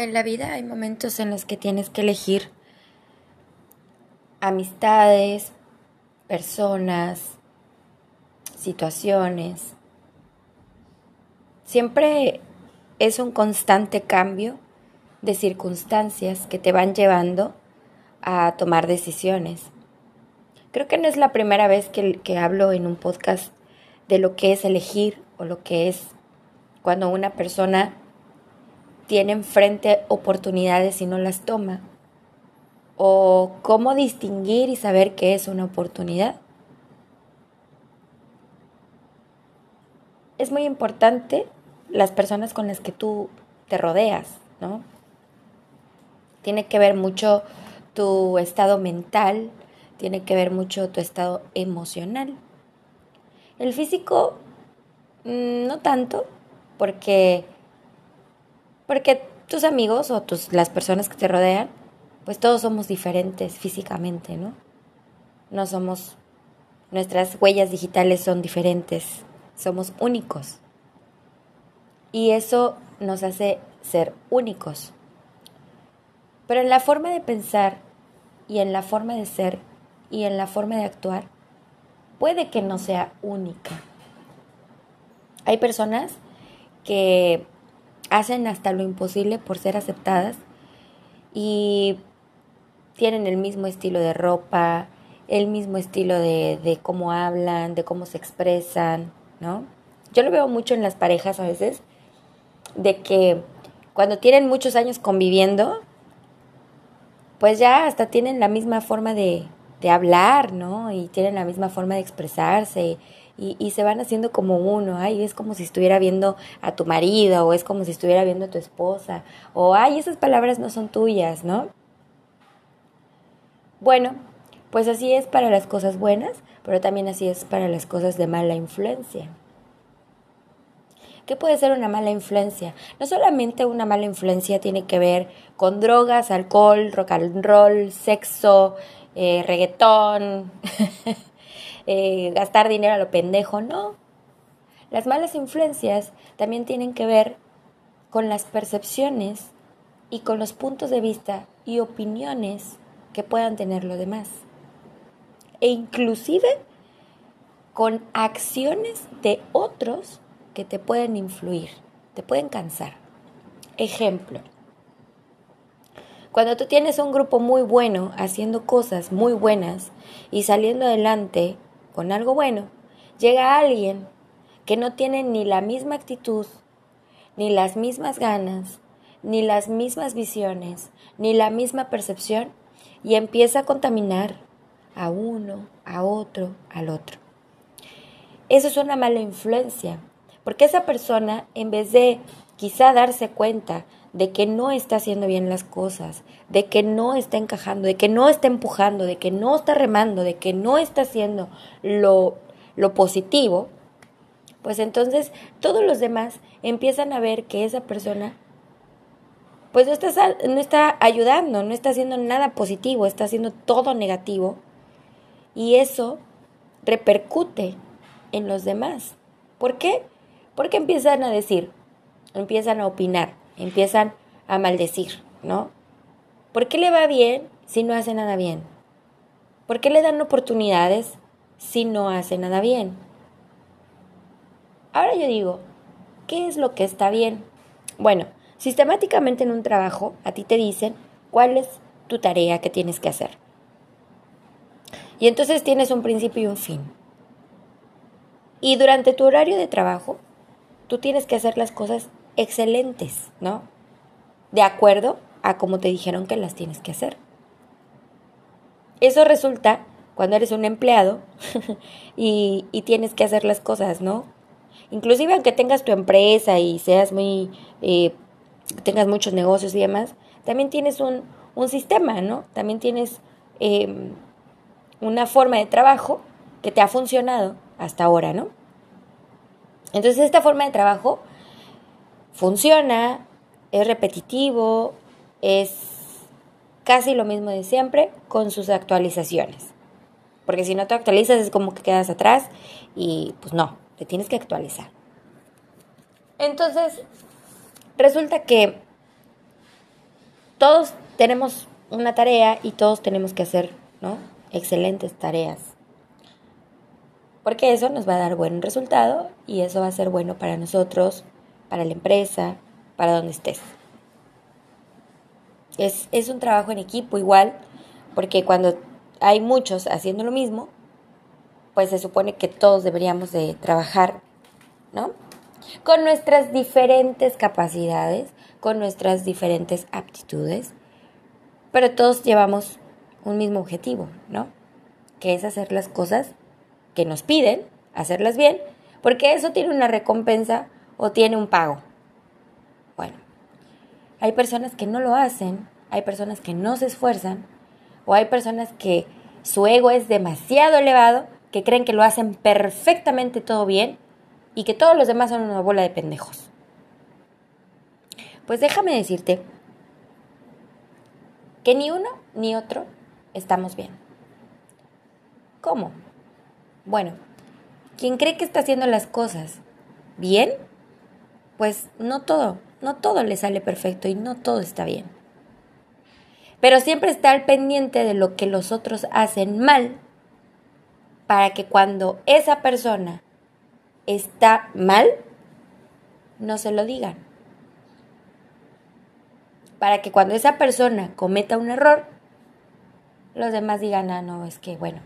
En la vida hay momentos en los que tienes que elegir amistades, personas, situaciones. Siempre es un constante cambio de circunstancias que te van llevando a tomar decisiones. Creo que no es la primera vez que, hablo en un podcast de lo que es elegir o lo que es cuando una persona tiene enfrente oportunidades y no las toma. O cómo distinguir y saber qué es una oportunidad. Es muy importante las personas con las que tú te rodeas, ¿no? Tiene que ver mucho tu estado mental, tiene que ver mucho tu estado emocional. El físico, mm, no tanto, porque, porque tus amigos o tus, las personas que te rodean, pues todos somos diferentes físicamente, ¿no? No somos, nuestras huellas digitales son diferentes, somos únicos. Y eso nos hace ser únicos. Pero en la forma de pensar y en la forma de ser y en la forma de actuar, puede que no sea única. Hay personas que hacen hasta lo imposible por ser aceptadas y tienen el mismo estilo de ropa, el mismo estilo de, de, cómo hablan, de cómo se expresan, ¿no? Yo lo veo mucho en las parejas a veces, de que cuando tienen muchos años conviviendo, pues ya hasta tienen la misma forma de, de hablar, ¿no? Y tienen la misma forma de expresarse y, se van haciendo como uno, ay, es como si estuviera viendo a tu marido o es como si estuviera viendo a tu esposa o ay, esas palabras no son tuyas, ¿no? Bueno, pues así es para las cosas buenas, pero también así es para las cosas de mala influencia. ¿Qué puede ser una mala influencia? No solamente una mala influencia tiene que ver con drogas, alcohol, rock and roll, sexo, eh, reggaetón, Eh, gastar dinero a lo pendejo, no. Las malas influencias también tienen que ver con las percepciones y con los puntos de vista y opiniones que puedan tener los demás. E inclusive con acciones de otros que te pueden influir, te pueden cansar. Ejemplo, cuando tú tienes un grupo muy bueno haciendo cosas muy buenas y saliendo adelante con algo bueno, llega alguien que no tiene ni la misma actitud, ni las mismas ganas, ni las mismas visiones, ni la misma percepción, y empieza a contaminar a uno, a otro, al otro. Eso es una mala influencia, porque esa persona, en vez de quizá darse cuenta de que no está haciendo bien las cosas, de que no está encajando, de que no está empujando, de que no está remando, de que no está haciendo lo, lo positivo, pues entonces todos los demás empiezan a ver que esa persona pues no está, no está ayudando, no está haciendo nada positivo, está haciendo todo negativo y eso repercute en los demás. ¿Por qué? Porque empiezan a decir, empiezan a opinar, empiezan a maldecir, ¿no? ¿Por qué le va bien si no hace nada bien? ¿Por qué le dan oportunidades si no hace nada bien? Ahora yo digo, ¿qué es lo que está bien? Bueno, sistemáticamente en un trabajo a ti te dicen cuál es tu tarea que tienes que hacer. Y entonces tienes un principio y un fin. Y durante tu horario de trabajo, tú tienes que hacer las cosas excelentes, ¿no? De acuerdo a cómo te dijeron que las tienes que hacer. Eso resulta cuando eres un empleado y, tienes que hacer las cosas, ¿no? Inclusive aunque tengas tu empresa y seas muy, eh, tengas muchos negocios y demás, también tienes un, un sistema, ¿no? También tienes em, una forma de trabajo que te ha funcionado hasta ahora, ¿no? Entonces esta forma de trabajo funciona, es repetitivo, es casi lo mismo de siempre con sus actualizaciones. Porque si no te actualizas es como que quedas atrás y pues no, te tienes que actualizar. Entonces, resulta que todos tenemos una tarea y todos tenemos que hacer, ¿no? Excelentes tareas. Porque eso nos va a dar buen resultado y eso va a ser bueno para nosotros, para la empresa, para donde estés. Es, es un trabajo en equipo igual, porque cuando hay muchos haciendo lo mismo, pues se supone que todos deberíamos de trabajar, ¿no? Con nuestras diferentes capacidades, con nuestras diferentes aptitudes, pero todos llevamos un mismo objetivo, ¿no? Que es hacer las cosas que nos piden, hacerlas bien, porque eso tiene una recompensa o tiene un pago. Bueno, hay personas que no lo hacen, hay personas que no se esfuerzan, o hay personas que su ego es demasiado elevado, que creen que lo hacen perfectamente todo bien y que todos los demás son una bola de pendejos. Pues déjame decirte que ni uno ni otro estamos bien. ¿Cómo? Bueno, quien cree que está haciendo las cosas bien, pues no todo, no todo le sale perfecto y no todo está bien. Pero siempre está al pendiente de lo que los otros hacen mal para que cuando esa persona está mal, no se lo digan. Para que cuando esa persona cometa un error, los demás digan, ah, no, es que bueno,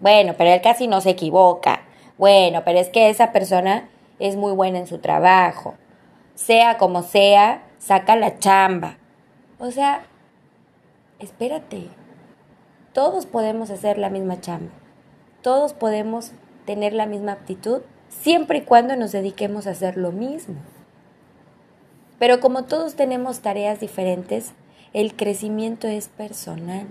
bueno, pero él casi no se equivoca. Bueno, pero es que esa persona es muy buena en su trabajo. Sea como sea, saca la chamba. O sea, espérate. Todos podemos hacer la misma chamba. Todos podemos tener la misma aptitud siempre y cuando nos dediquemos a hacer lo mismo. Pero como todos tenemos tareas diferentes, el crecimiento es personal.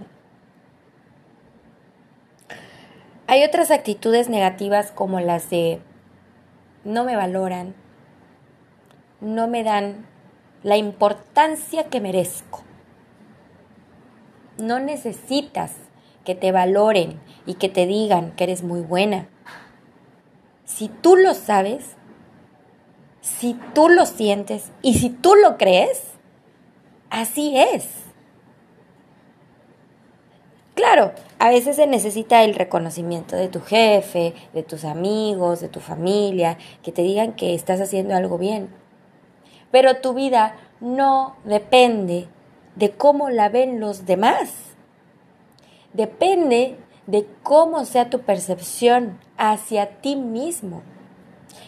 Hay otras actitudes negativas como las de no me valoran, no me dan la importancia que merezco. No necesitas que te valoren y que te digan que eres muy buena. Si tú lo sabes, si tú lo sientes y si tú lo crees, así es. Claro, a veces se necesita el reconocimiento de tu jefe, de tus amigos, de tu familia, que te digan que estás haciendo algo bien. Pero tu vida no depende de cómo la ven los demás. Depende de cómo sea tu percepción hacia ti mismo.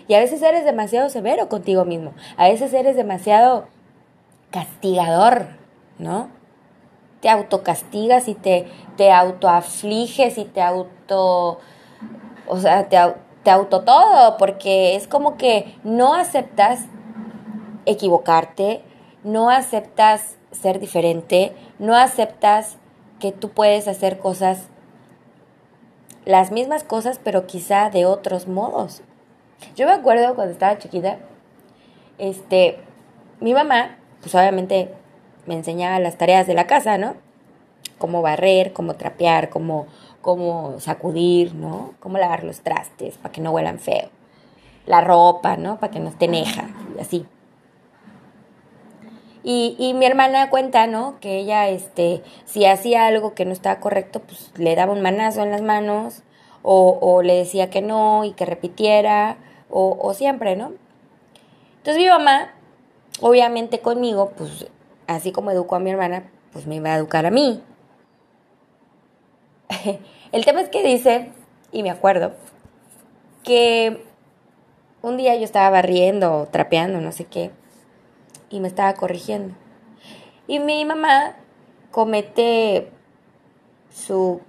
Y a veces eres demasiado severo contigo mismo. A veces eres demasiado castigador, ¿no? Te autocastigas y te, te autoafliges y te auto... O sea, te, te auto todo, porque es como que no aceptas equivocarte, no aceptas ser diferente, no aceptas que tú puedes hacer cosas las mismas cosas, pero quizá de otros modos. Yo me acuerdo cuando estaba chiquita, este, mi mamá, pues obviamente me enseñaba las tareas de la casa, ¿no? Cómo barrer, cómo trapear, cómo, cómo sacudir, ¿no? Cómo lavar los trastes para que no huelan feo. La ropa, ¿no? Para que no esté neja, y así. Y, y, mi hermana cuenta, ¿no? Que ella, este, si hacía algo que no estaba correcto, pues le daba un manazo en las manos o, le decía que no y que repitiera o siempre, ¿no? Entonces mi mamá, obviamente conmigo, pues así como educó a mi hermana, pues me iba a educar a mí. El tema es que dice, y me acuerdo, que un día yo estaba barriendo, trapeando, no sé qué, y me estaba corrigiendo. Y mi mamá comete su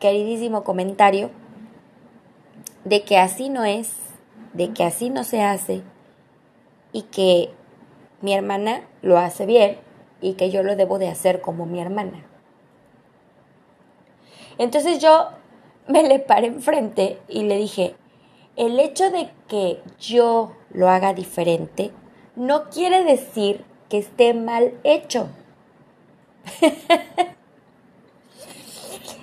queridísimo comentario de que así no es, de que así no se hace y que mi hermana lo hace bien y que yo lo debo de hacer como mi hermana. Entonces yo me le paré enfrente y le dije, el hecho de que yo lo haga diferente no quiere decir que esté mal hecho.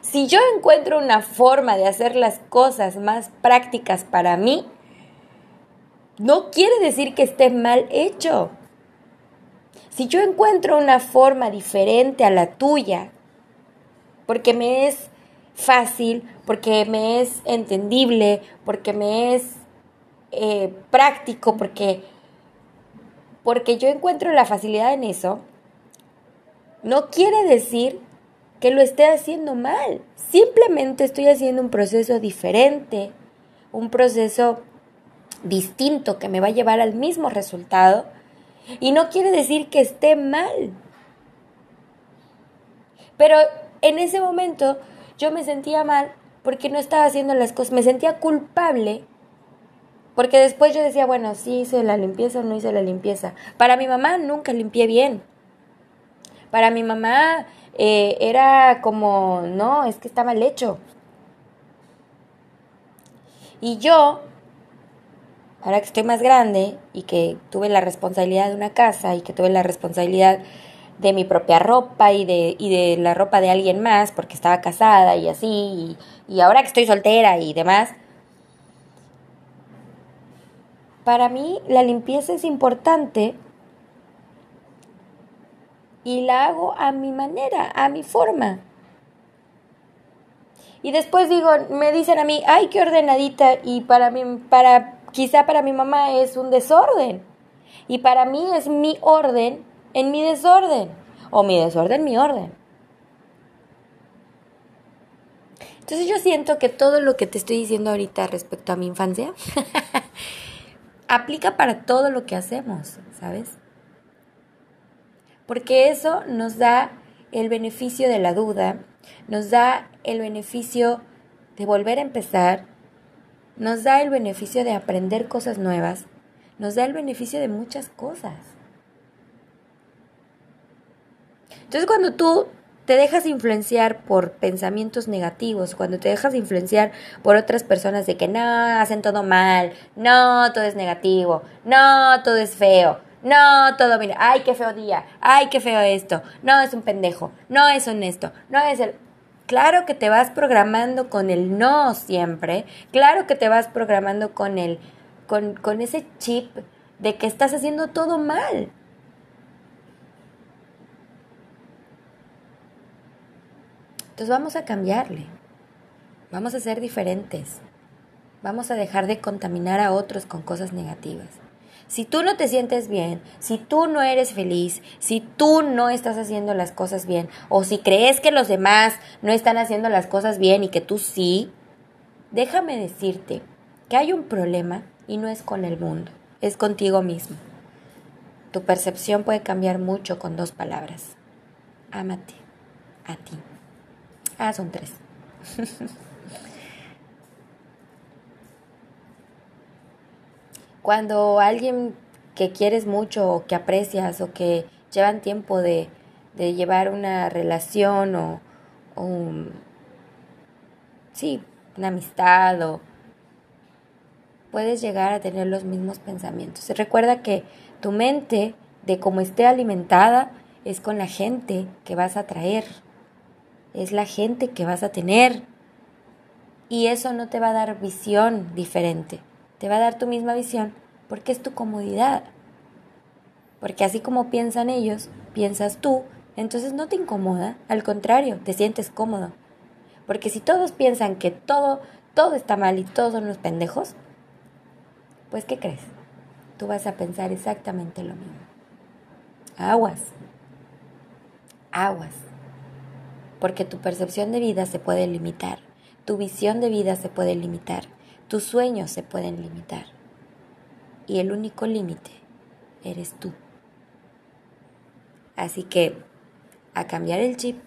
si yo encuentro una forma de hacer las cosas más prácticas para mí, no quiere decir que esté mal hecho. Si yo encuentro una forma diferente a la tuya, porque me es fácil, porque me es entendible, porque me es eh, práctico, porque, porque yo encuentro la facilidad en eso, no quiere decir que lo esté haciendo mal. Simplemente estoy haciendo un proceso diferente, un proceso distinto que me va a llevar al mismo resultado. Y no quiere decir que esté mal. Pero en ese momento yo me sentía mal porque no estaba haciendo las cosas, me sentía culpable porque después yo decía, bueno, sí hice la limpieza o no hice la limpieza. Para mi mamá nunca limpié bien. Para mi mamá eh, era como, no, es que está mal hecho. Y yo, ahora que estoy más grande y que tuve la responsabilidad de una casa y que tuve la responsabilidad de mi propia ropa y de, y de la ropa de alguien más porque estaba casada y así, y, ahora que estoy soltera y demás, para mí la limpieza es importante y la hago a mi manera, a mi forma. Y después digo, me dicen a mí, ay, qué ordenadita, y para mí, para, quizá para mi mamá es un desorden. Y para mí es mi orden en mi desorden. O mi desorden, mi orden. Entonces yo siento que todo lo que te estoy diciendo ahorita respecto a mi infancia aplica para todo lo que hacemos, ¿sabes? porque eso nos da el beneficio de la duda, nos da el beneficio de volver a empezar, nos da el beneficio de aprender cosas nuevas, nos da el beneficio de muchas cosas. Entonces cuando tú te dejas influenciar por pensamientos negativos, cuando te dejas influenciar por otras personas de que no, hacen todo mal, no, todo es negativo, no, todo es feo, no, todo mira, ay, qué feo día, ay, qué feo esto, no es un pendejo, no es honesto, no es el... Claro que te vas programando con el no siempre, claro que te vas programando con el, con, con ese chip de que estás haciendo todo mal. Entonces vamos a cambiarle, vamos a ser diferentes, vamos a dejar de contaminar a otros con cosas negativas. Si tú no te sientes bien, si tú no eres feliz, si tú no estás haciendo las cosas bien, o si crees que los demás no están haciendo las cosas bien y que tú sí, déjame decirte que hay un problema y no es con el mundo, es contigo mismo. Tu percepción puede cambiar mucho con dos palabras. Ámate a ti. Ah, son tres. Cuando alguien que quieres mucho o que aprecias o que llevan tiempo de, llevar una relación o, sí, una amistad o puedes llegar a tener los mismos pensamientos. Recuerda que tu mente, de cómo esté alimentada, es con la gente que vas a traer, es la gente que vas a tener. Y eso no te va a dar visión diferente te va a dar tu misma visión porque es tu comodidad. Porque así como piensan ellos, piensas tú, entonces no te incomoda, al contrario, te sientes cómodo. Porque si todos piensan que todo, todo está mal y todos son unos pendejos, pues ¿qué crees? Tú vas a pensar exactamente lo mismo. Aguas. Aguas. Porque tu percepción de vida se puede limitar, tu visión de vida se puede limitar tus sueños se pueden limitar y el único límite eres tú. Así que a cambiar el chip